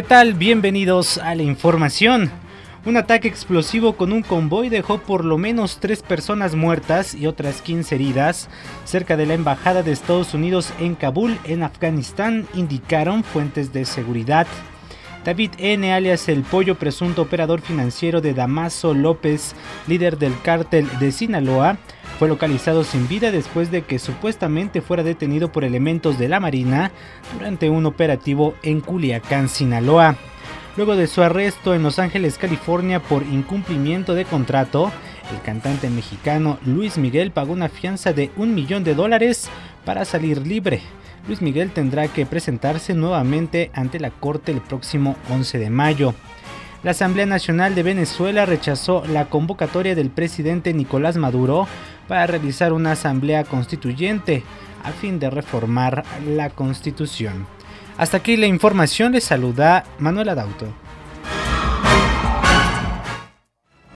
¿Qué tal? Bienvenidos a la información. Un ataque explosivo con un convoy dejó por lo menos tres personas muertas y otras 15 heridas cerca de la embajada de Estados Unidos en Kabul, en Afganistán, indicaron fuentes de seguridad. David N., alias El Pollo, presunto operador financiero de Damaso López, líder del cártel de Sinaloa, fue localizado sin vida después de que supuestamente fuera detenido por elementos de la Marina durante un operativo en Culiacán, Sinaloa. Luego de su arresto en Los Ángeles, California por incumplimiento de contrato, el cantante mexicano Luis Miguel pagó una fianza de un millón de dólares para salir libre. Luis Miguel tendrá que presentarse nuevamente ante la Corte el próximo 11 de mayo la Asamblea Nacional de Venezuela rechazó la convocatoria del presidente Nicolás Maduro para realizar una asamblea constituyente a fin de reformar la constitución. Hasta aquí la información, les saluda Manuel Adauto.